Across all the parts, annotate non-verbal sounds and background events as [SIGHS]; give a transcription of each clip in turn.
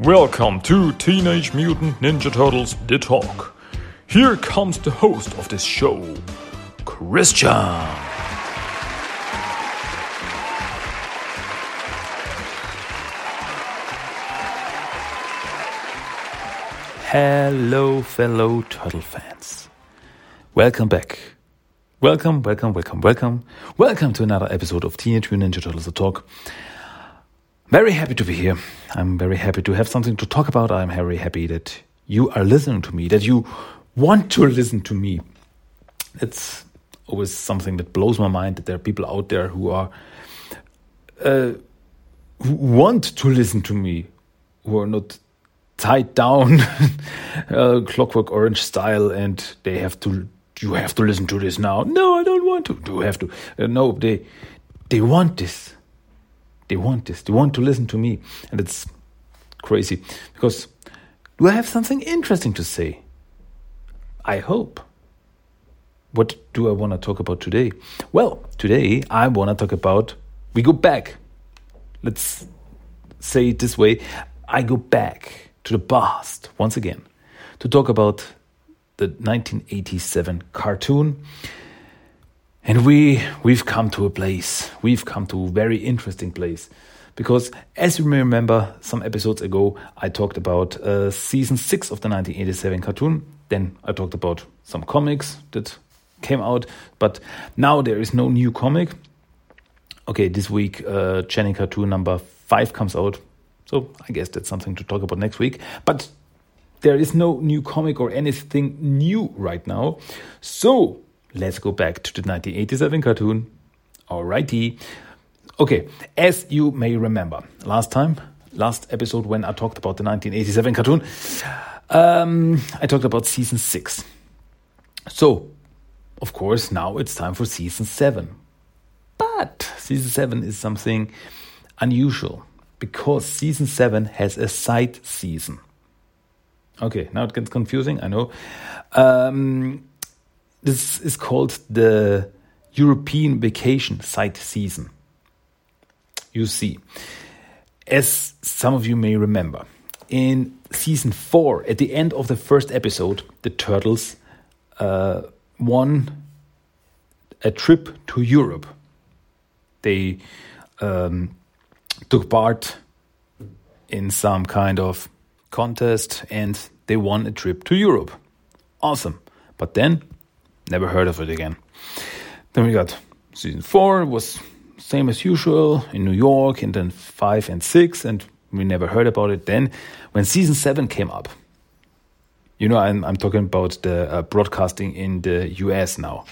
Welcome to Teenage Mutant Ninja Turtles The Talk. Here comes the host of this show, Christian. Hello, fellow turtle fans. Welcome back. Welcome, welcome, welcome, welcome. Welcome to another episode of Teenage Mutant Ninja Turtles The Talk. Very happy to be here. I'm very happy to have something to talk about. I'm very happy that you are listening to me, that you want to listen to me. It's always something that blows my mind that there are people out there who are uh, who want to listen to me, who are not tied down [LAUGHS] uh, clockwork orange style and they have to you have to listen to this now no i don't want to do you have to uh, no they they want this they want this. They want to listen to me. And it's crazy because do I have something interesting to say? I hope. What do I want to talk about today? Well, today I want to talk about we go back. Let's say it this way I go back to the past once again to talk about the 1987 cartoon and we we've come to a place. We've come to a very interesting place. Because as you may remember, some episodes ago, I talked about uh, season six of the 1987 cartoon. Then I talked about some comics that came out. But now there is no new comic. Okay, this week, uh, Channing cartoon number five comes out. So I guess that's something to talk about next week. But there is no new comic or anything new right now. So let's go back to the 1987 cartoon. Alrighty. Okay, as you may remember, last time, last episode when I talked about the 1987 cartoon, um, I talked about season 6. So, of course, now it's time for season 7. But season 7 is something unusual because season 7 has a side season. Okay, now it gets confusing, I know. Um, this is called the European vacation site season. You see, as some of you may remember, in season four, at the end of the first episode, the turtles uh, won a trip to Europe. They um, took part in some kind of contest and they won a trip to Europe. Awesome. But then Never heard of it again. Then we got season four was same as usual in New York, and then five and six, and we never heard about it. Then when season seven came up, you know, I'm, I'm talking about the uh, broadcasting in the US now.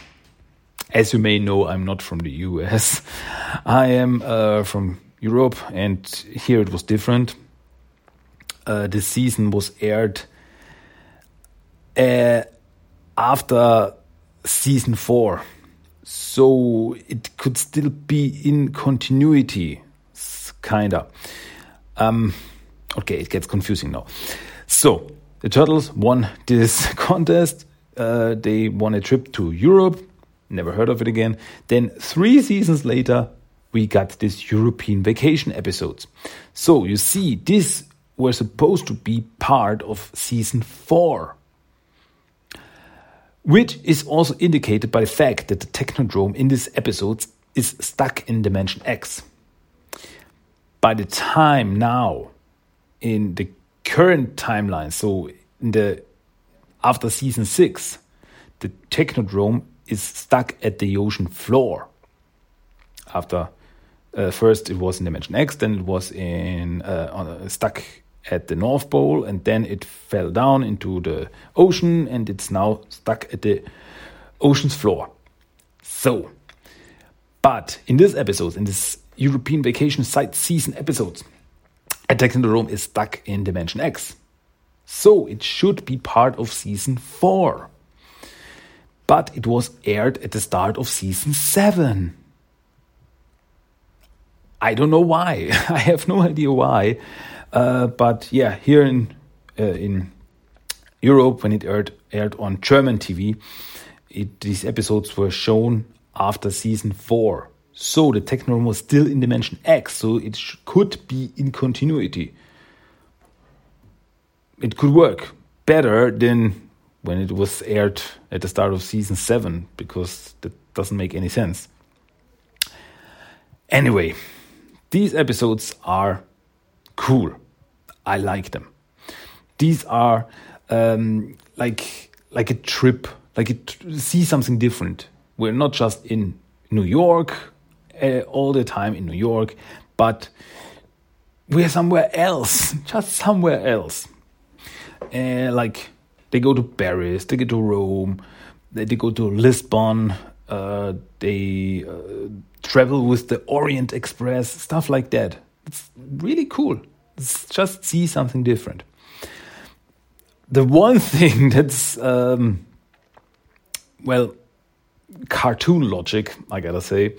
As you may know, I'm not from the US. [LAUGHS] I am uh, from Europe, and here it was different. Uh, the season was aired uh, after season four. So it could still be in continuity, kinda. Um, okay, it gets confusing now. So the Turtles won [LAUGHS] this contest. Uh, they won a trip to Europe. Never heard of it again. Then three seasons later, we got this European vacation episodes. So you see, this were supposed to be part of season four which is also indicated by the fact that the Technodrome in this episode is stuck in Dimension X. By the time now, in the current timeline, so in the after season six, the Technodrome is stuck at the ocean floor. After uh, first it was in Dimension X, then it was in uh, on, stuck at the North Pole and then it fell down into the ocean and it's now stuck at the ocean's floor. So, but in this episode, in this European vacation site season episodes, the Technodrome is stuck in Dimension X. So it should be part of season 4. But it was aired at the start of season 7. I don't know why. [LAUGHS] I have no idea why. Uh, but yeah, here in uh, in Europe, when it aired aired on German TV, it, these episodes were shown after season four. So the Technodrome was still in Dimension X, so it could be in continuity. it could work better than when it was aired at the start of season seven, because that doesn't make any sense. Anyway, these episodes are cool. I like them. These are um, like like a trip, like a, see something different. We're not just in New York uh, all the time in New York, but we're somewhere else, [LAUGHS] just somewhere else. Uh, like they go to Paris, they go to Rome, they, go to Lisbon, uh, they uh, travel with the Orient Express, stuff like that. It's really cool. Just see something different. The one [LAUGHS] thing that's, um, well, cartoon logic, I gotta say,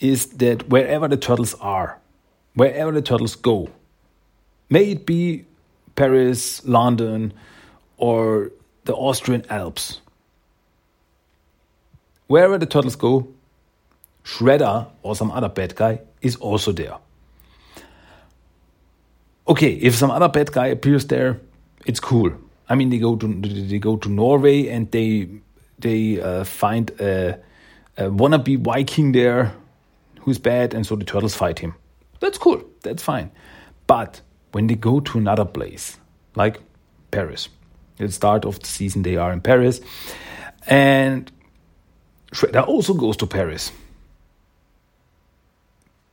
is that wherever the turtles are, wherever the turtles go, may it be Paris, London, or the Austrian Alps, wherever the turtles go, Shredder or some other bad guy is also there. Okay, if some other bad guy appears there, it's cool. I mean, they go to they go to Norway and they they uh, find a, a wannabe Viking there who's bad, and so the turtles fight him. That's cool. That's fine. But when they go to another place, like Paris, at the start of the season, they are in Paris, and Shredder also goes to Paris.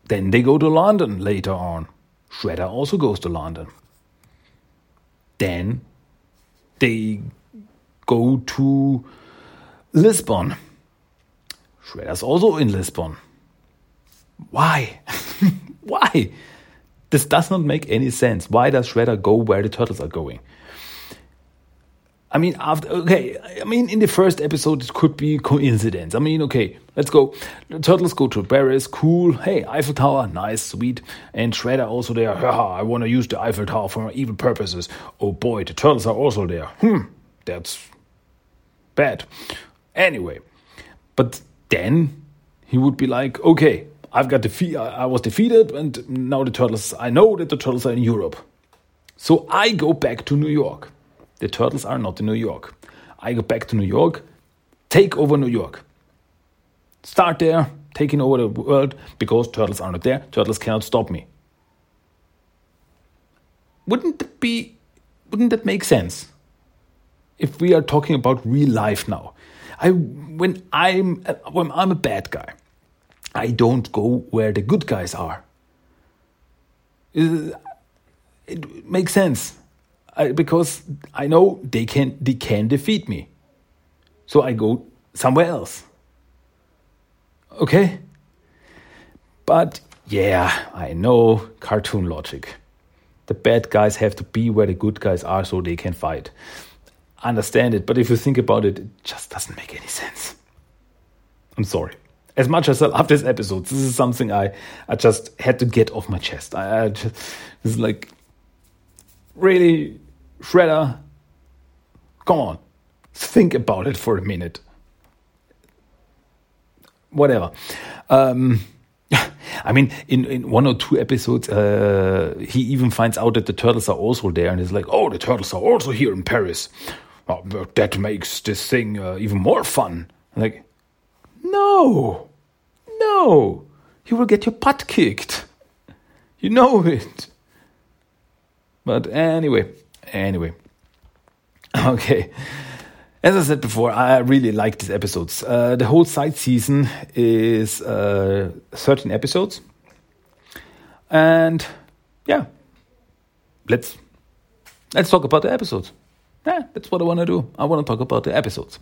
Then they go to London later on. Shredder also goes to London. Then they go to Lisbon. Shredder's also in Lisbon. Why? [LAUGHS] Why? This does not make any sense. Why does Shredder go where the turtles are going? I mean, after okay, I mean, in the first episode, it could be coincidence. I mean, okay, let's go. The turtles go to Paris, cool. Hey, Eiffel Tower, nice, sweet. And Shredder also there. Haha, I want to use the Eiffel Tower for evil purposes. Oh boy, the turtles are also there. Hmm, that's bad. Anyway, but then he would be like, okay, I've got defeat. I was defeated, and now the turtles. I know that the turtles are in Europe, so I go back to New York. The turtles are not in New York. I go back to New York, take over New York, start there, taking over the world because turtles are not there. Turtles cannot stop me. Wouldn't that be? Wouldn't that make sense? If we are talking about real life now, I when I'm when I'm a bad guy I don't go where the good guys are. It makes sense I, because I know they can they can defeat me, so I go somewhere else. Okay, but yeah, I know cartoon logic. The bad guys have to be where the good guys are so they can fight. Understand it, but if you think about it, it just doesn't make any sense. I'm sorry as much as I love this episode, this is something I, I just had to get off my chest. I, I just, this is like, really, Shredder, come on, think about it for a minute. Whatever. Um, [LAUGHS] I mean, in, in one or two episodes, uh, he even finds out that the turtles are also there, and he's like, "Oh, the turtles are also here in Paris. Oh, that makes this thing uh, even more fun." like, no, no, you will get your butt kicked. You know it. But anyway, anyway. [LAUGHS] Okay. As I said before, I really like these episodes. Uh, the whole side season is uh, 13 episodes. And yeah, let's let's talk about the episodes. Yeah, that's what I want to do. I want to talk about the episodes.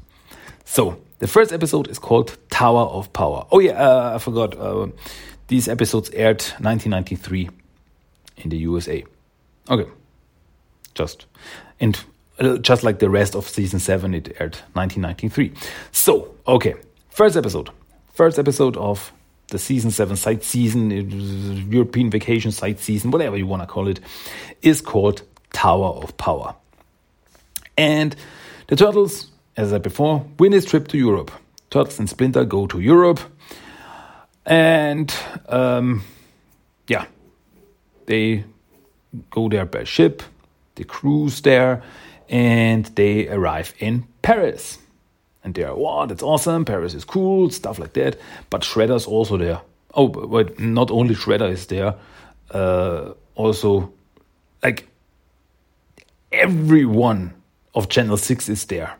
So, the first episode is called Tower of Power. Oh, yeah, uh, I forgot. Uh, these episodes aired 1993 in the USA. Okay. Just. And just like the rest of season 7, it aired 1993. So, okay. First episode. First episode of the season 7 side season, European vacation side season, whatever you want to call it, is called Tower of Power. And the turtles as I said before, win his trip to Europe. Turtles and Splinter go to Europe, and um, yeah, they go there by ship. they cruise there, and they arrive in Paris. And they're, wow, that's awesome, Paris is cool, stuff like that. But Shredder's also there. Oh, but not only Shredder is there, uh, also, like, everyone of Channel 6 is there.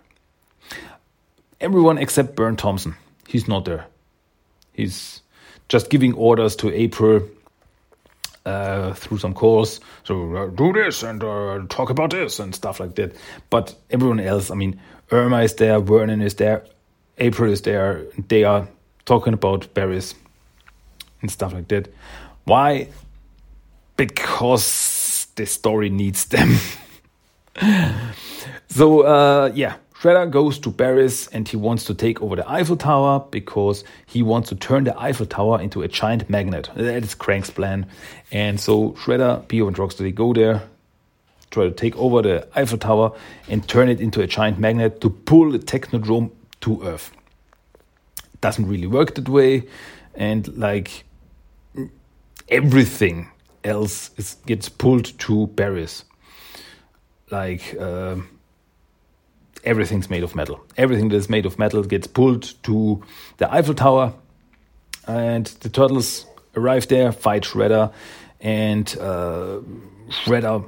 Everyone except Burne Thompson. He's not there. He's just giving orders to April uh, through some calls. So uh, do this and uh, talk about this and stuff like that. But everyone else, I mean, Irma is there, Vernon is there, April is there. They are talking about Barry's and stuff like that. Why? Because the story needs them. [LAUGHS] so uh, yeah, Shredder goes to Paris and he wants to take over the Eiffel Tower because he wants to turn the Eiffel Tower into a giant magnet. That is Krang's plan. And so Shredder, Bebop, and Rocksteady go there, try to take over the Eiffel Tower and turn it into a giant magnet to pull the Technodrome to Earth. Doesn't really work that way, and like everything else is, gets pulled to Paris like uh, everything's made of metal. Everything that is made of metal gets pulled to the Eiffel Tower, and the turtles arrive there, fight Shredder, and uh, Shredder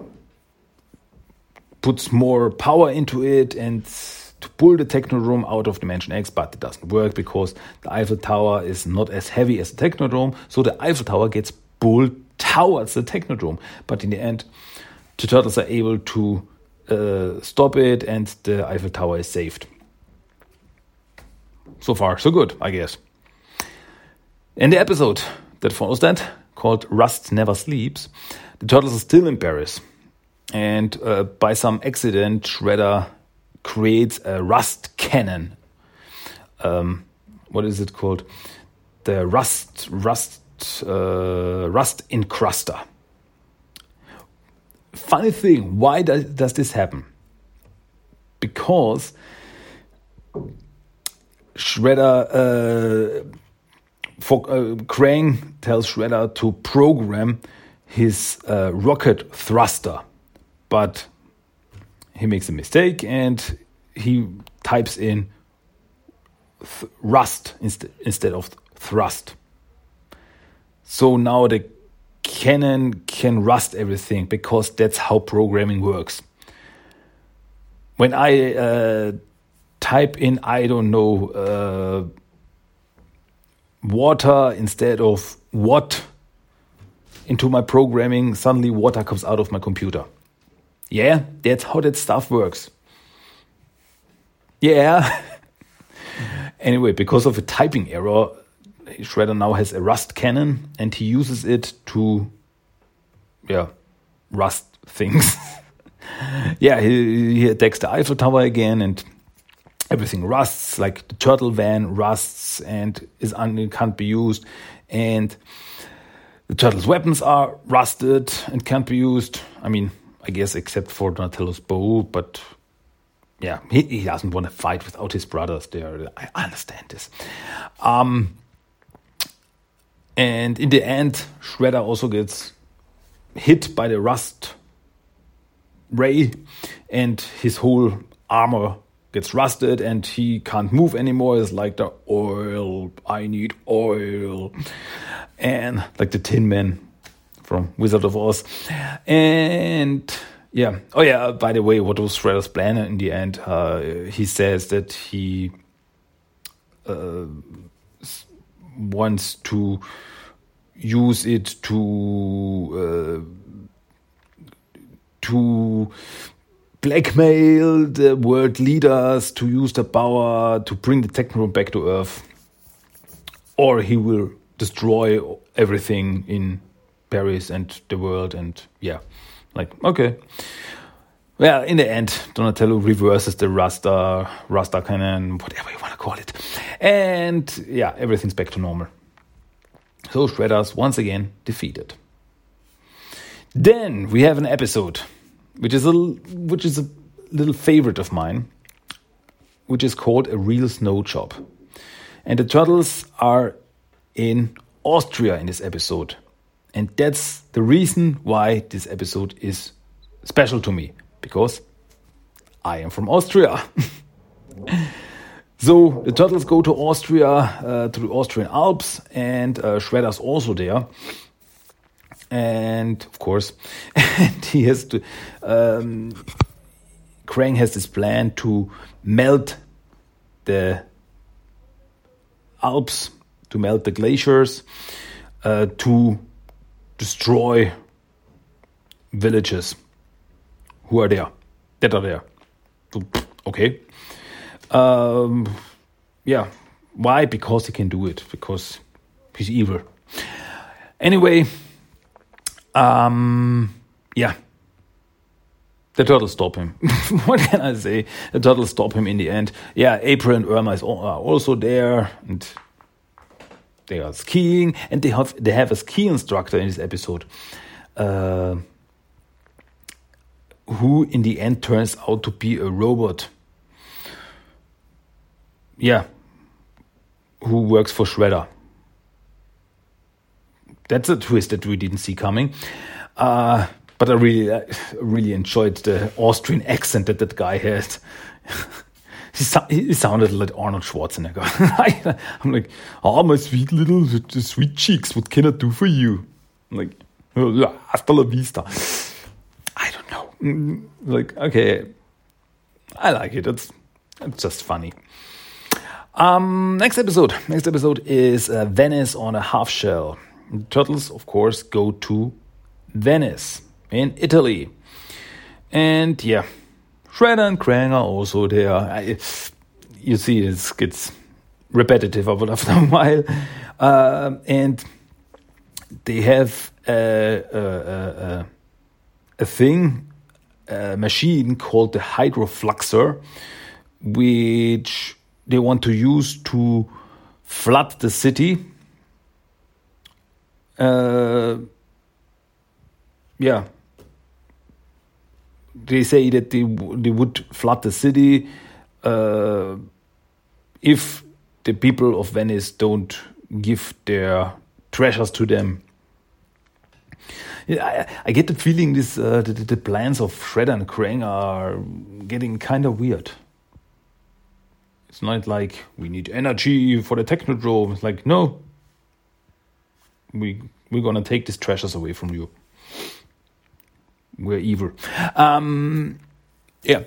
puts more power into it and to pull the Technodrome out of Dimension X, but it doesn't work because the Eiffel Tower is not as heavy as the Technodrome, so the Eiffel Tower gets pulled towards the Technodrome. But in the end, the turtles are able to uh, stop it, and the Eiffel Tower is saved. So far, so good, I guess. In the episode that follows that, called Rust Never Sleeps, the turtles are still in Paris. And uh, by some accident, Shredder creates a rust cannon. Um, what is it called? The rust, rust, uh, rust encruster funny thing, why does, does this happen? Because Shredder, uh, for, uh, Krang tells Shredder to program his uh, rocket thruster, but he makes a mistake and he types in rust inst instead of thrust. So now the Cannon can rust everything because that's how programming works. When I uh, type in, I don't know, uh, water instead of what into my programming, suddenly water comes out of my computer. Yeah, that's how that stuff works. Yeah. [LAUGHS] anyway, because of a typing error, Shredder now has a rust cannon and he uses it to, yeah, rust things. [LAUGHS] yeah, he, he attacks the Eiffel Tower again and everything rusts, like the turtle van rusts and is un- can't be used. And the turtle's weapons are rusted and can't be used. I mean, I guess except for Donatello's bow, but yeah, he, he doesn't want to fight without his brothers there. I understand this. Um, and in the end, Shredder also gets hit by the rust ray, and his whole armor gets rusted, and he can't move anymore. It's like the oil, I need oil. And like the Tin Man from Wizard of Oz. And yeah. Oh, yeah. By the way, what was Shredder's plan in the end? Uh, he says that he uh, wants to use it to uh, to blackmail the world leaders to use the power to bring the Technodrome back to Earth, or he will destroy everything in Paris and the world. And yeah, like okay. Well, in the end, Donatello reverses the Rasta, Rasta cannon, whatever you want to call it. And yeah, everything's back to normal. So Shredder's once again defeated. Then we have an episode, which is a which is a little favorite of mine, which is called a real snow job, and the turtles are in Austria in this episode, and that's the reason why this episode is special to me because I am from Austria. [LAUGHS] so the turtles go to Austria, uh, to the Austrian Alps, and uh, Shredder's also there. And of course, and [LAUGHS] he has to. Um, Krang has this plan to melt the Alps, to melt the glaciers, uh, to destroy villages who are there, that are there. Okay. Um, yeah. Why? Because he can do it. Because he's evil. Anyway, um, yeah. The turtles stop him. [LAUGHS] what can I say? The turtles stop him in the end. Yeah, April and Irma is are also there, and they are skiing, and they have they have a ski instructor in this episode, uh, who in the end turns out to be a robot. Yeah, who works for Shredder. That's a twist that we didn't see coming. Uh, but I really, really enjoyed the Austrian [LAUGHS] accent that that guy had. [LAUGHS] he, so he, sounded like Arnold Schwarzenegger. [LAUGHS] I'm like, oh, my sweet little sweet cheeks, what can I do for you? I'm like, oh, hasta la vista. I don't know. Mm, like, okay, I like it. It's, it's just funny. Um, next episode. Next episode is uh, Venice on a half shell. The turtles, of course, go to Venice in Italy. And yeah, Shredder and Krang are also there. I, you see, it gets repetitive after a [LAUGHS] while. Uh, and they have a, a, a, a thing, machine called the hydrofluxer, which they want to use to flood the city. Uh, yeah, they say that they they would flood the city uh, if the people of Venice don't give their treasures to them. I, I get the feeling this uh, the, the, plans of Shredder and Krang are getting kind of weird. It's not like we need energy for the Technodrome. It's like no, we we're gonna take these treasures away from you we're evil. Um, yeah,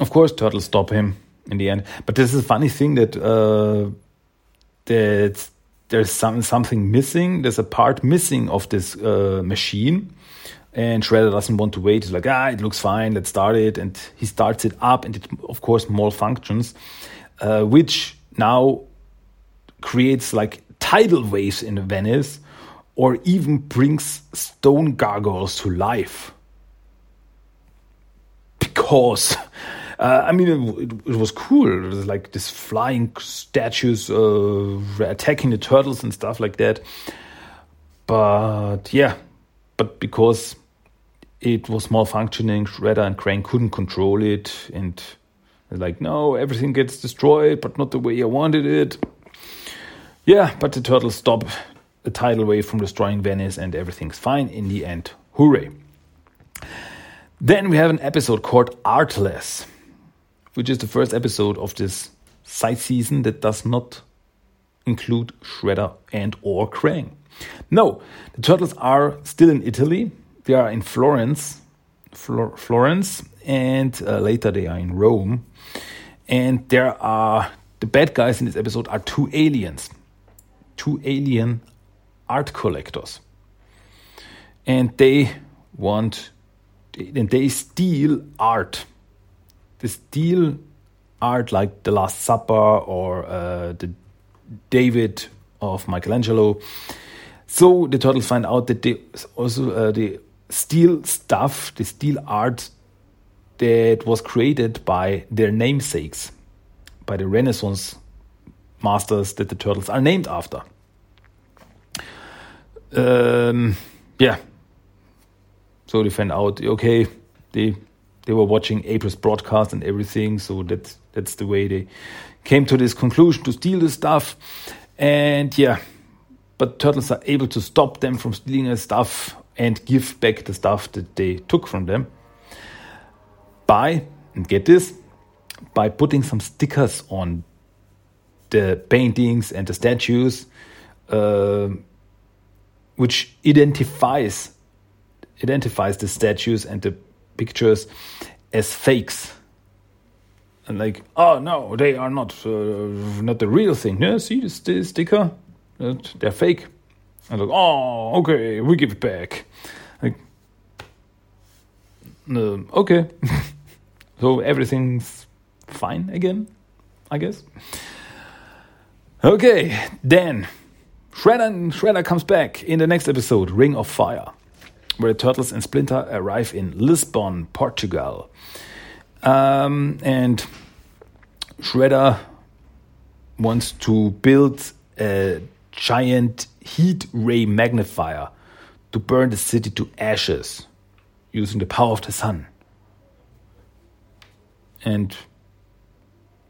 of course, turtles stop him in the end. But this is a funny thing that uh, that there's some something missing. There's a part missing of this uh, machine. And Shredder doesn't want to wait. He's like, ah, it looks fine. Let's start it. And he starts it up, and it, of course, malfunctions, uh, which now creates like tidal waves in Venice, or even brings stone gargoyles to life because [LAUGHS] uh, I mean, it, it, was cool. It was like this flying statues uh, attacking the turtles and stuff like that. But yeah, but because it was malfunctioning, Shredder and Krang couldn't control it, and like, no, everything gets destroyed, but not the way I wanted it. Yeah, but the turtles stop the tidal wave from destroying Venice, and everything's fine in the end. Hooray! Then we have an episode called Artless, which is the first episode of this side season that does not include Shredder and or Krang. No, the turtles are still in Italy. They are in Florence, Flor Florence, and uh, later they are in Rome. And there are the bad guys in this episode are two aliens, two alien art collectors, and they want and they steal art. They steal art like the Last Supper or uh, the David of Michelangelo. So the turtles find out that they also uh, they steal stuff, the steel art that was created by their namesakes, by the Renaissance masters that the turtles are named after. Um, yeah, so they find out, okay, they they were watching April's broadcast and everything. So that's that's the way they came to this conclusion to steal the stuff. And yeah, but turtles are able to stop them from stealing the stuff and give back the stuff that they took from them. by, and get this, by putting some stickers on the paintings and the statues, uh, which identifies identifies the statues and the pictures as fakes. And like, oh no, they are not uh, not the real thing. Yeah, see this, this sticker, they're fake. And like, oh, okay, we give it back. Like, uh, okay, [LAUGHS] so everything's fine again, I guess. Okay, then Shredder, Shredder comes back in the next episode, Ring of Fire, where the Turtles and Splinter arrive in Lisbon, Portugal. Um, and Shredder wants to build a giant heat ray magnifier to burn the city to ashes using the power of the sun. And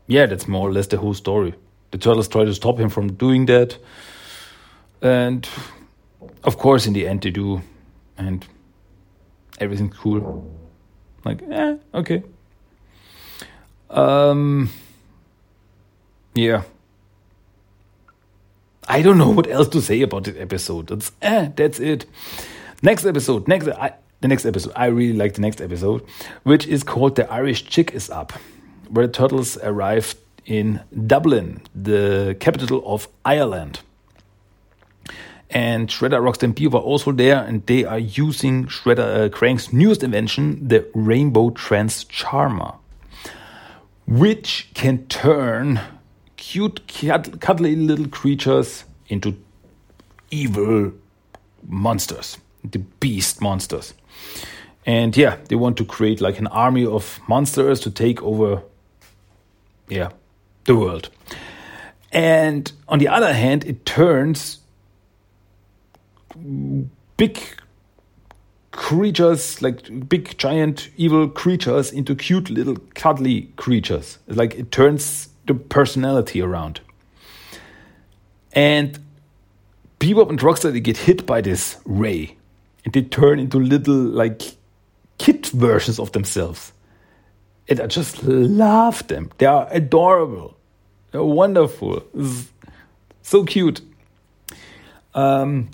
yeah, that's more or less the whole story. The turtles try to stop him from doing that. And of course, in the end, they do. And everything's cool. Like, eh, okay. Um, yeah. I don't know what else to say about this episode. That's eh, that's it. Next episode, next I, the next episode. I really like the next episode, which is called "The Irish Jig is Up," where the turtles arrive in Dublin, the capital of Ireland. And Shredder, and Bebop are also there, and they are using Shredder uh, Krang's newest invention, the Rainbow Trance Charmer, which can turn cute, cuddly little creatures into evil monsters, the beast monsters. And yeah, they want to create like an army of monsters to take over, yeah, the world. And on the other hand, it turns big creatures, like big giant evil creatures, into cute little cuddly creatures. It's Like it turns the personality around. And Bebop and Rocksteady get hit by this ray, and they turn into little like kid versions of themselves. And I just love them. They are adorable. They're wonderful. So cute. Um,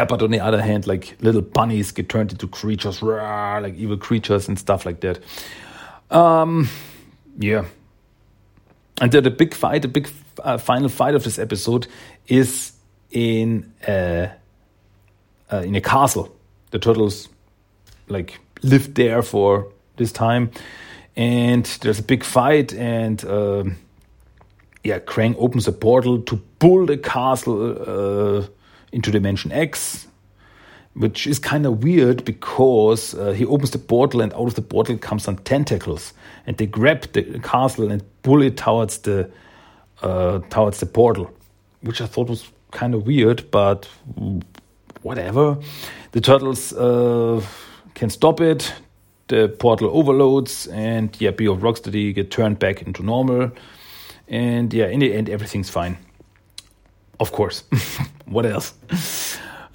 yeah, but on the other hand, like little bunnies get turned into creatures, like evil creatures and stuff like that. Um, yeah. And then the big fight, the big uh, final fight of this episode is in a, uh, in a castle. The turtles like lived there for this time, and there's a big fight, and uh, yeah, Krang opens a portal to pull the castle uh, into Dimension X, which is kind of weird because uh, he opens the portal and out of the portal comes some tentacles and they grab the castle and pull it towards the uh, towards the portal, which I thought was kind of weird, but whatever. The turtles uh, can stop it. The portal overloads, and yeah, Bebop Rocksteady get turned back into normal, and yeah, in the end, everything's fine. Of course. [LAUGHS] what else?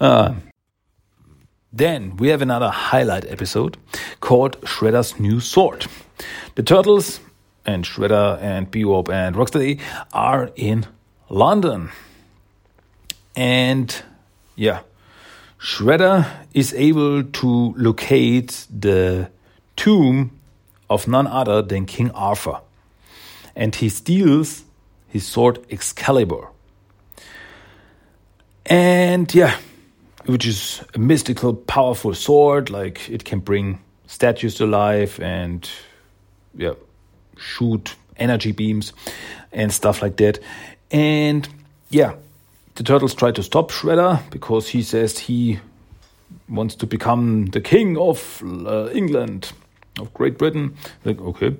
Uh, then we have another highlight episode called Shredder's New Sword. The Turtles and Shredder and Bebop and Rocksteady are in London. And yeah, Shredder is able to locate the tomb of none other than King Arthur. And he steals his sword Excalibur. And yeah, which is a mystical, powerful sword. Like it can bring statues to life and yeah, shoot energy beams and stuff like that. And yeah, the turtles try to stop Shredder because he says he wants to become the king of uh, England, of Great Britain. Like, okay.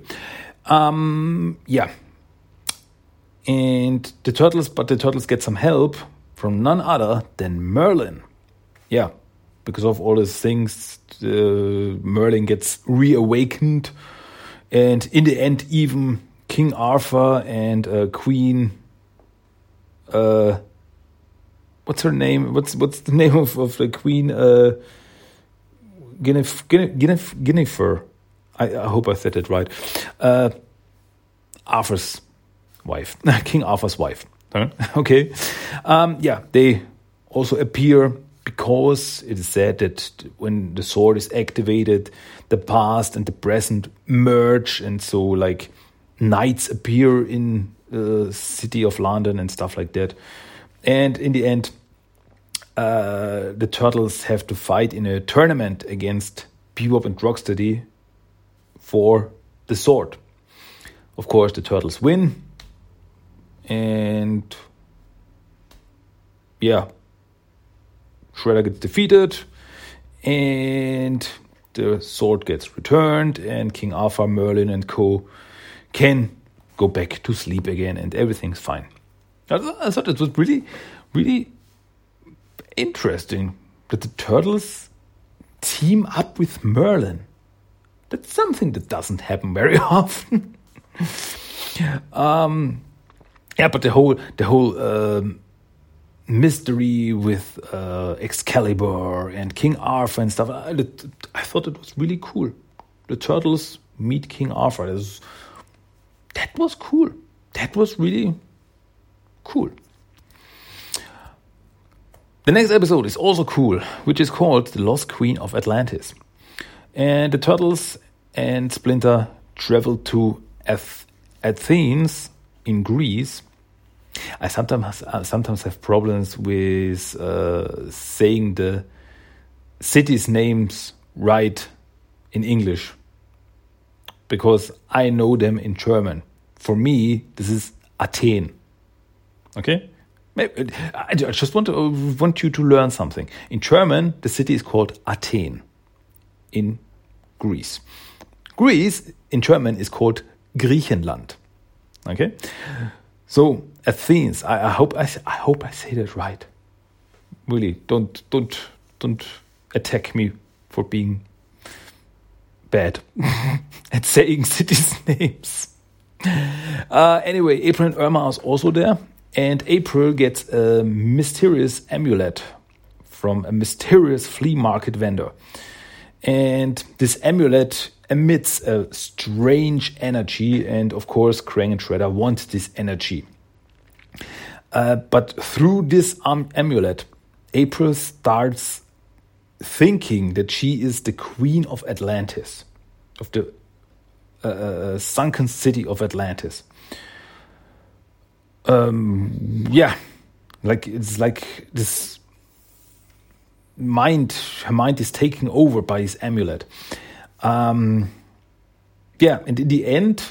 Um, yeah. And the turtles, but the turtles get some help from none other than Merlin. Yeah, because of all these things, uh, Merlin gets reawakened, and in the end, even King Arthur and uh, Queen. Uh, what's her name? What's what's the [LAUGHS] name of, of the Queen? Uh, Guinevere. I, I hope I said it right. Uh, Arthur's wife, [LAUGHS] King Arthur's wife. [LAUGHS] Okay, um, yeah, they also appear because it is said that when the sword is activated, the past and the present merge, and so like knights appear in the city of London and stuff like that. And in the end, uh, the turtles have to fight in a tournament against Bebop and Rocksteady for the sword. Of course, the turtles win, and yeah, Shredder gets defeated, and the sword gets returned, and King Arthur, Merlin, and co can go back to sleep again, and everything's fine. I thought it was really, really interesting that the turtles team up with Merlin. That's something that doesn't happen very [LAUGHS] often. um, yeah, but the whole the whole um, mystery with uh, Excalibur and King Arthur and stuff. I, I, thought it was really cool. The turtles meet King Arthur. That was, that was cool. That was really cool. The next episode is also cool, which is called The Lost Queen of Atlantis. And the turtles and Splinter travel to Ath- Athens in Greece I sometimes I uh, sometimes have problems with uh, saying the cities' names right in English because I know them in German. For me, this is Athen. Okay, uh, I just want to uh, want you to learn something. In German, the city is called Athen. In Greece, Greece in German is called Griechenland. Okay, so Athens. I, I hope I, I hope I say that right. Really, don't don't don't attack me for being bad [LAUGHS] at saying [LAUGHS] cities' names. Uh, anyway, April and Irma are also there, and April gets a mysterious amulet from a mysterious flea market vendor. And this amulet emits a strange energy, and of course, Krang and Shredder want this energy. Uh, but through this um, amulet, April starts thinking that she is the queen of Atlantis, of the uh, uh sunken city of Atlantis. Um, yeah, like it's like this mind, her mind is taken over by this amulet. Um, yeah, and in the end,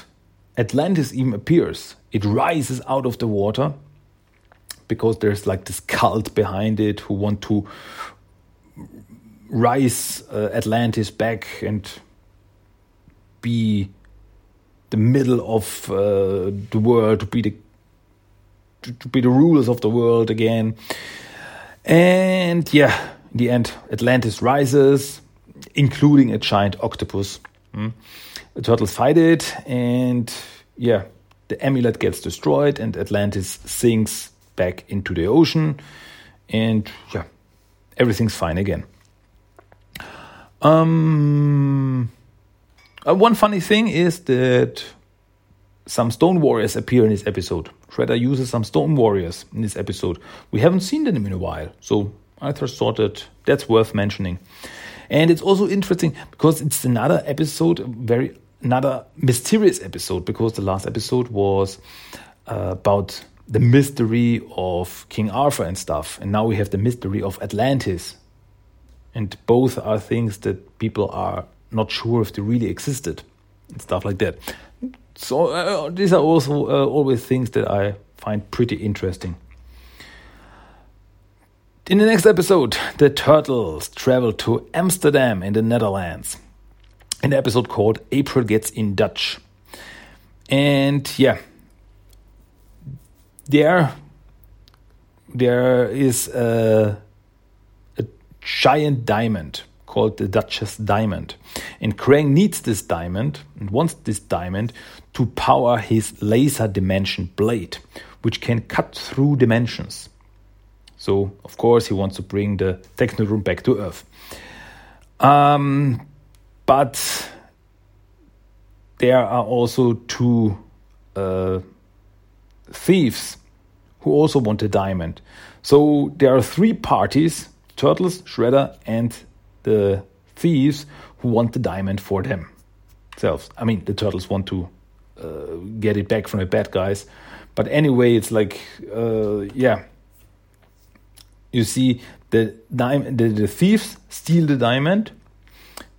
Atlantis even appears. It rises out of the water because there's like this cult behind it who want to rise uh, Atlantis back and be the middle of uh, the world, to be the to, be the rulers of the world again. And yeah, in the end, Atlantis rises, including a giant octopus. Mm. The turtles fight it, and yeah, the amulet gets destroyed, and Atlantis sinks back into the ocean, and yeah, everything's fine again. Um, uh, one funny thing is that some stone warriors appear in this episode. Shredder uses some stone warriors in this episode. We haven't seen them in a while, so I just thought that that's worth mentioning. And it's also interesting because it's another episode, very another mysterious episode, because the last episode was uh, about the mystery of King Arthur and stuff, and now we have the mystery of Atlantis. And both are things that people are not sure if they really existed and stuff like that. So uh, these are also uh, always things that I find pretty interesting. In the next episode, the turtles travel to Amsterdam in the Netherlands. An episode called April Gets in Dutch. And yeah, there there is a, a giant diamond called the Duchess Diamond. And Krang needs this diamond and wants this diamond to power his laser dimension blade, which can cut through dimensions. So, of course, he wants to bring the Technodrome back to Earth. Um, but there are also two uh, thieves who also want a diamond. So there are three parties Turtles, Shredder, and the thieves who want the diamond for themselves. I mean, the Turtles want to uh, get it back from the bad guys. But anyway, it's like, uh, yeah. You see, the, diamond, the, the thieves steal the diamond.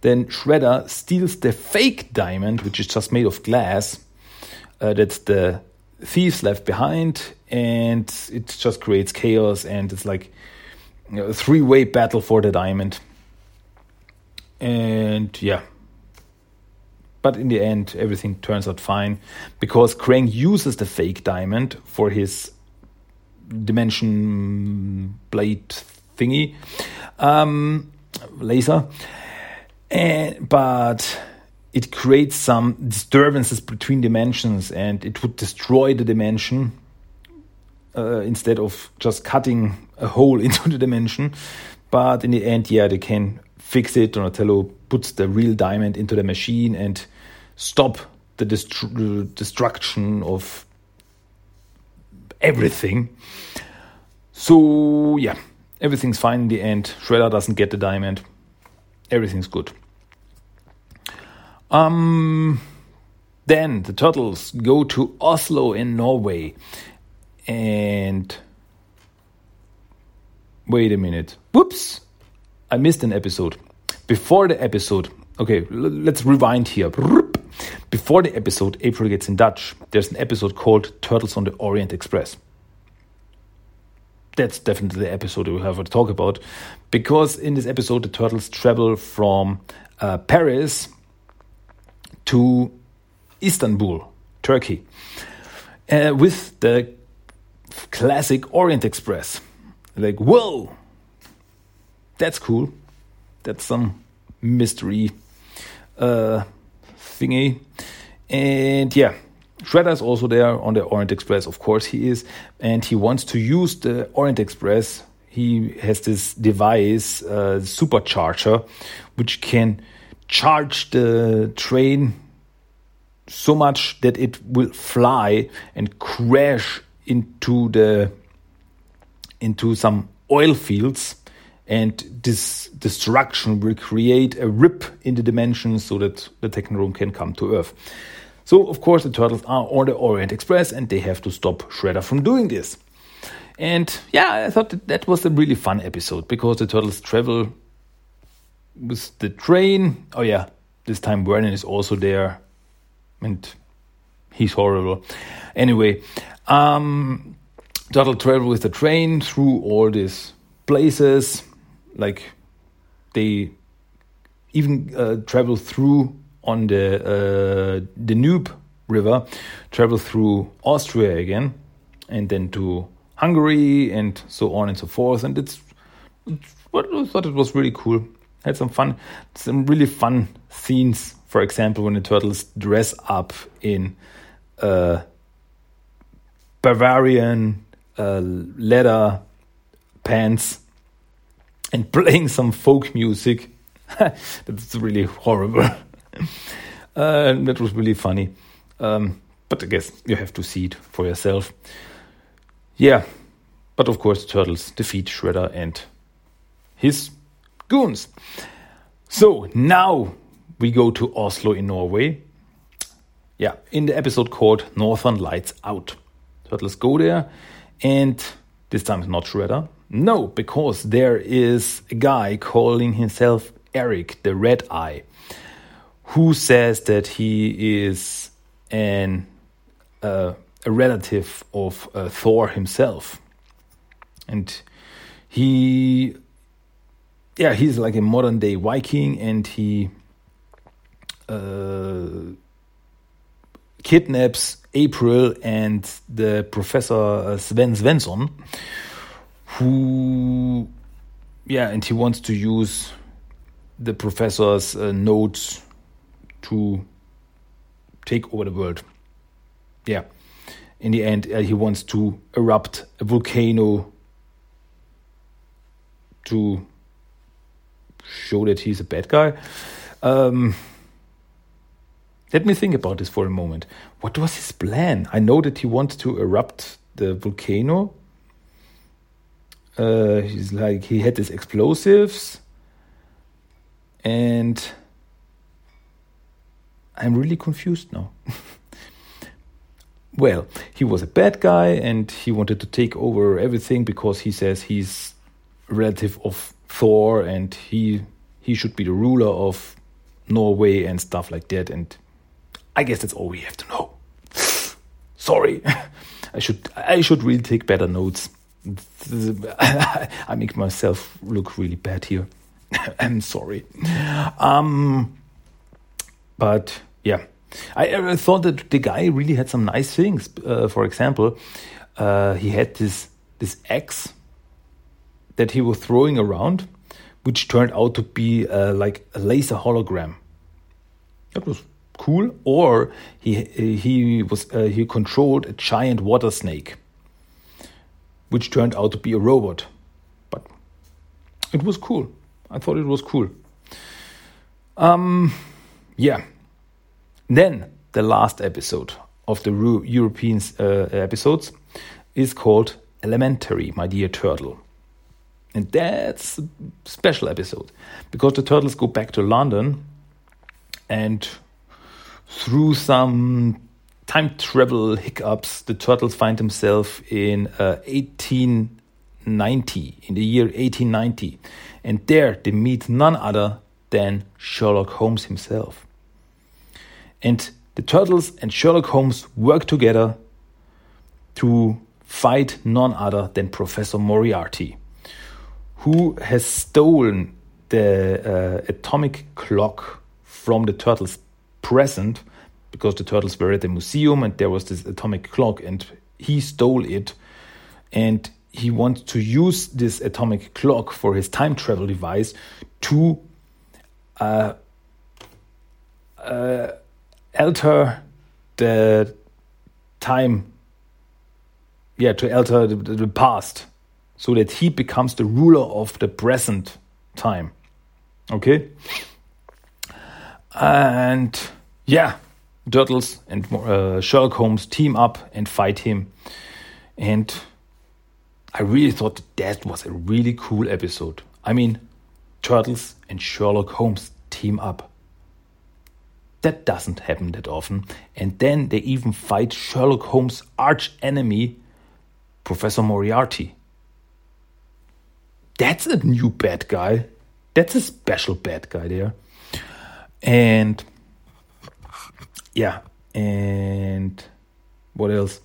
Then Shredder steals the fake diamond, which is just made of glass. Uh, that's the thieves left behind, and it just creates chaos. And it's like you know, a three-way battle for the diamond. And yeah, but in the end, everything turns out fine because Krang uses the fake diamond for his dimension blade thingy, um, laser. And, but it creates some disturbances between dimensions and it would destroy the dimension uh, instead of just cutting a hole [LAUGHS] into the dimension. But in the end, yeah, they can fix it. Donatello puts the real diamond into the machine and stop the dest- destruction of everything. So yeah, everything's fine in the end. Shredder doesn't get the diamond. Everything's good. Um, then the turtles go to Oslo in Norway, and wait a minute. Whoops, I missed an episode. Before the episode, okay, let's rewind here. Before the episode, April gets in Dutch. There's an episode called Turtles on the Orient Express. That's definitely the episode we have to talk about because in this episode, the turtles travel from uh, Paris to Istanbul, Turkey, uh, with the classic Orient Express. Like, whoa, that's cool. That's some mystery uh, thingy. And yeah, Shredder is also there on the Orient Express. Of course, he is. And he wants to use the Orient Express. He has this device, uh, supercharger, which can charge the train so much that it will fly and crash into the into some oil fields and this destruction will create a rip in the dimensions so that the Technodrome can come to Earth. So, of course, the turtles are on the Orient Express and they have to stop Shredder from doing this. And yeah, I thought that, that was a really fun episode because the turtles travel with the train. Oh, yeah, this time Vernon is also there and he's horrible. Anyway, um, turtle travel with the train through all these places like they even uh, travel through on the uh, Danube River, travel through Austria again, and then to Hungary, and so on and so forth. And it's, it's what I thought it was really cool. Had some fun, some really fun scenes. For example, when the turtles dress up in uh, Bavarian uh, leather pants and [LAUGHS] playing some folk music. [LAUGHS] That's really horrible. [LAUGHS] uh, that was really funny. Um, but I guess you have to see it for yourself. Yeah, but of course, Turtles defeat Shredder and his goons. So now we go to Oslo in Norway. Yeah, in the episode called Northern Lights Out. So let's go there, and this time it's not Shredder. No, because there is a guy calling himself Eric the Red Eye, who says that he is an uh, a relative of uh, Thor himself, and he, yeah, he's like a modern day Viking, and he uh, kidnaps April and the Professor uh, Sven Svensson who, yeah, and he wants to use the professor's uh, notes to take over the world. Yeah. In the end, uh, he wants to erupt a volcano to show that he's a bad guy. Um, Let me think about this for a moment. What was his plan? I know that he wanted to erupt the volcano. Uh, he's like he had his explosives, and I'm really confused now. [LAUGHS] well, he was a bad guy and he wanted to take over everything because he says he's relative of Thor and he he should be the ruler of Norway and stuff like that. And I guess that's all we have to know. [SIGHS] Sorry, [LAUGHS] I should I should really take better notes. [LAUGHS] I make myself look really bad here. [LAUGHS] I'm sorry. Um, but yeah, I, I, thought that the guy really had some nice things. Uh, for example, uh, he had this this axe that he was throwing around, which turned out to be uh, like a laser hologram. That was cool. Or he he was uh, he controlled a giant water snake, which turned out to be a robot. But it was cool. I thought it was cool. Um, yeah. Then the last episode of the European uh, episodes is called Elementary, My Dear Turtle. And that's a special episode because the turtles go back to London and through some time travel hiccups, the turtles find themselves in uh, 1890, in the year 1890. And there they meet none other than Sherlock Holmes himself. And the Turtles and Sherlock Holmes work together to fight none other than Professor Moriarty, who has stolen the uh, atomic clock from the Turtles' present because the Turtles were at the museum and there was this atomic clock and he stole it. And he wants to use this atomic clock for his time travel device to uh, uh, alter the time, yeah, to alter the, the past, so that he becomes the ruler of the present time. Okay? And yeah, Turtles and uh, Sherlock Holmes team up and fight him. And I really thought that, was a really cool episode. I mean, Turtles and Sherlock Holmes team up. That doesn't happen that often. And then they even fight Sherlock Holmes' arch enemy, Professor Moriarty. That's a new bad guy. That's a special bad guy there. And yeah, and what else?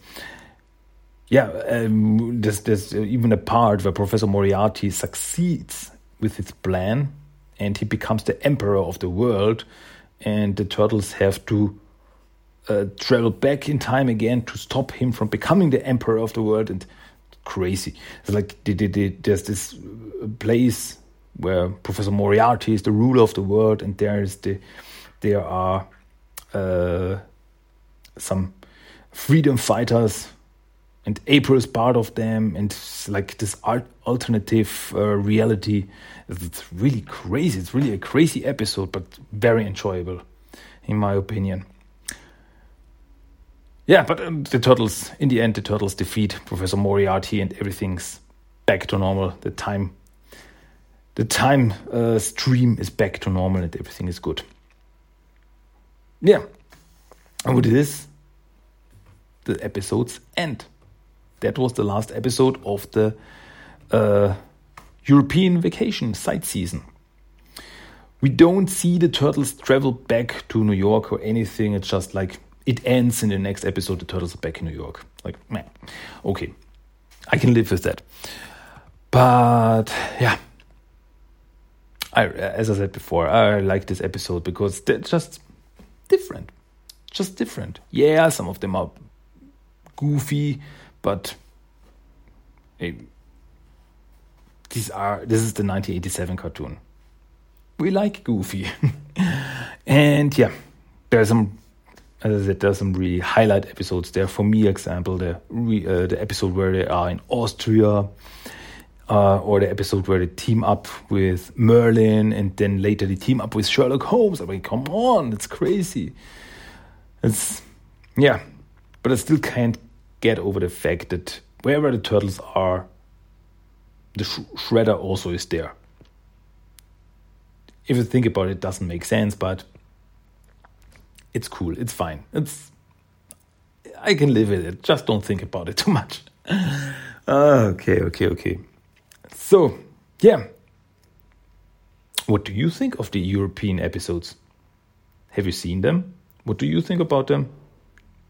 Yeah, um, there's, there's even a part where Professor Moriarty succeeds with his plan and he becomes the emperor of the world and the turtles have to uh, travel back in time again to stop him from becoming the emperor of the world and crazy it's like there's this place where professor moriarty is the ruler of the world and there is the there are uh, some freedom fighters and April is part of them, and like this art alternative uh, reality. It's really crazy. It's really a crazy episode, but very enjoyable, in my opinion. Yeah, but um, the turtles, in the end, the turtles defeat Professor Moriarty, and everything's back to normal. The time, the time uh, stream is back to normal, and everything is good. Yeah, and with this, the episodes end that was the last episode of the uh, European vacation site season. We don't see the turtles travel back to New York or anything. It's just like it ends in the next episode. The turtles are back in New York. Like, man, okay, I can live with that. But yeah, I, as I said before, I like this episode because they're just different. Just different. Yeah, some of them are goofy, but hey, these are this is the 1987 cartoon. We like Goofy, [LAUGHS] and yeah, there's some. As I said, there's some really highlight episodes there. For me, example, the re, uh, the episode where they are in Austria, uh, or the episode where they team up with Merlin, and then later they team up with Sherlock Holmes. I mean, come on, it's crazy. It's, yeah, but I still can't get over the fact that wherever the turtles are, the sh- shredder also is there. If you think about it, it doesn't make sense, but it's cool. It's fine. It's I can live with it. Just don't think about it [LAUGHS] too much. okay, okay, okay. So, yeah. What do you think of the European episodes? Have you seen them? What do you think about them?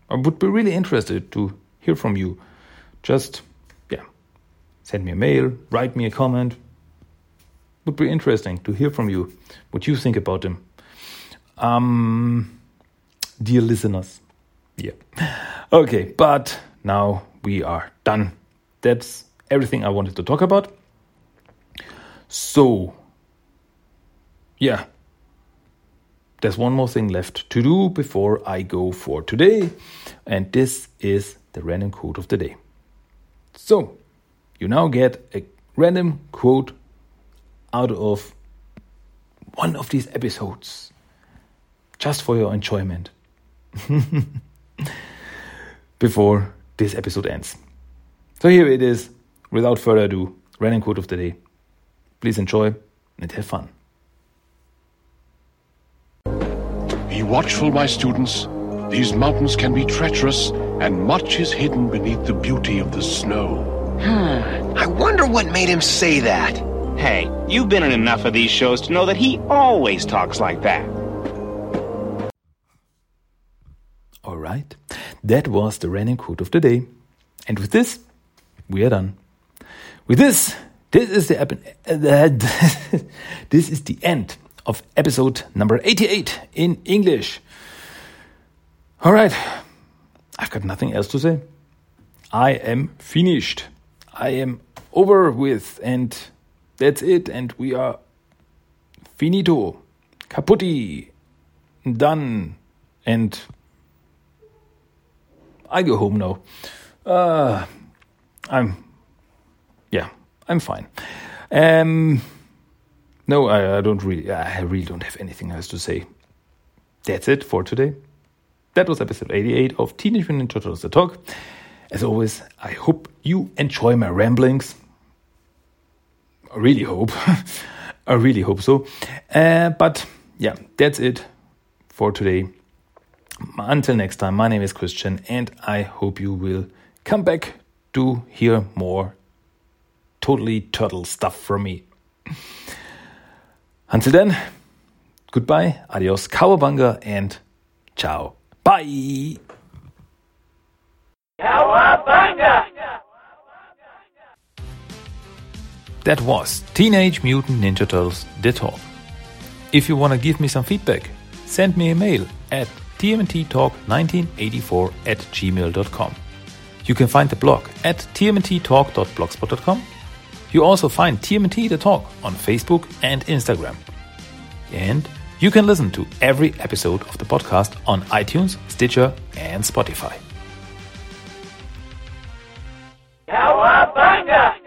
I would be really interested to hear from you. Just, yeah, send me a mail, write me a comment. Would be interesting to hear from you what you think about them. Um, dear listeners, yeah. Okay, but now we are done. That's everything I wanted to talk about. So, yeah, there's one more thing left to do before I go for today, and this is the random quote of the day. So, you now get a random quote out of one of these episodes just for your enjoyment [LAUGHS] before this episode ends. So, here it is. Without further ado, random quote of the day. Please enjoy and have fun. Be watchful, my students. These mountains can be treacherous, and much is hidden beneath the beauty of the snow. Hmm. I wonder what made him say that. Hey, you've been in enough of these shows to know that he always talks like that. All right, that was the random quote of the day. And with this, we are done. With this, this is the ep- [LAUGHS] this is the end of episode number 88 in English. All right, I've got nothing else to say. I am finished. I am over with, and that's it. And we are finito, caputti, done, and I go home now. Uh, I'm, yeah, I'm fine. Um, no, I, I don't really, I really don't have anything else to say. That's it for today. That was episode 88 of Teenage Mutant Ninja Turtles The Talk. As always, I hope you enjoy my ramblings. I really hope. [LAUGHS] I really hope so. Uh, but yeah, that's it for today. Until next time, my name is Christian, and I hope you will come back to hear more totally turtle stuff from me. Until then, goodbye, adios, cowabunga, and ciao. Bye. Cowabunga! That was Teenage Mutant Ninja Turtles The Talk. If you want to give me some feedback, send me a mail at tmnttalk1984 at gmail.com. You can find the blog at tmnttalk.blogspot.com. You also find TMT The Talk on Facebook and Instagram. And you can listen to every episode of the podcast on iTunes, Stitcher, and Spotify. Cowabunga!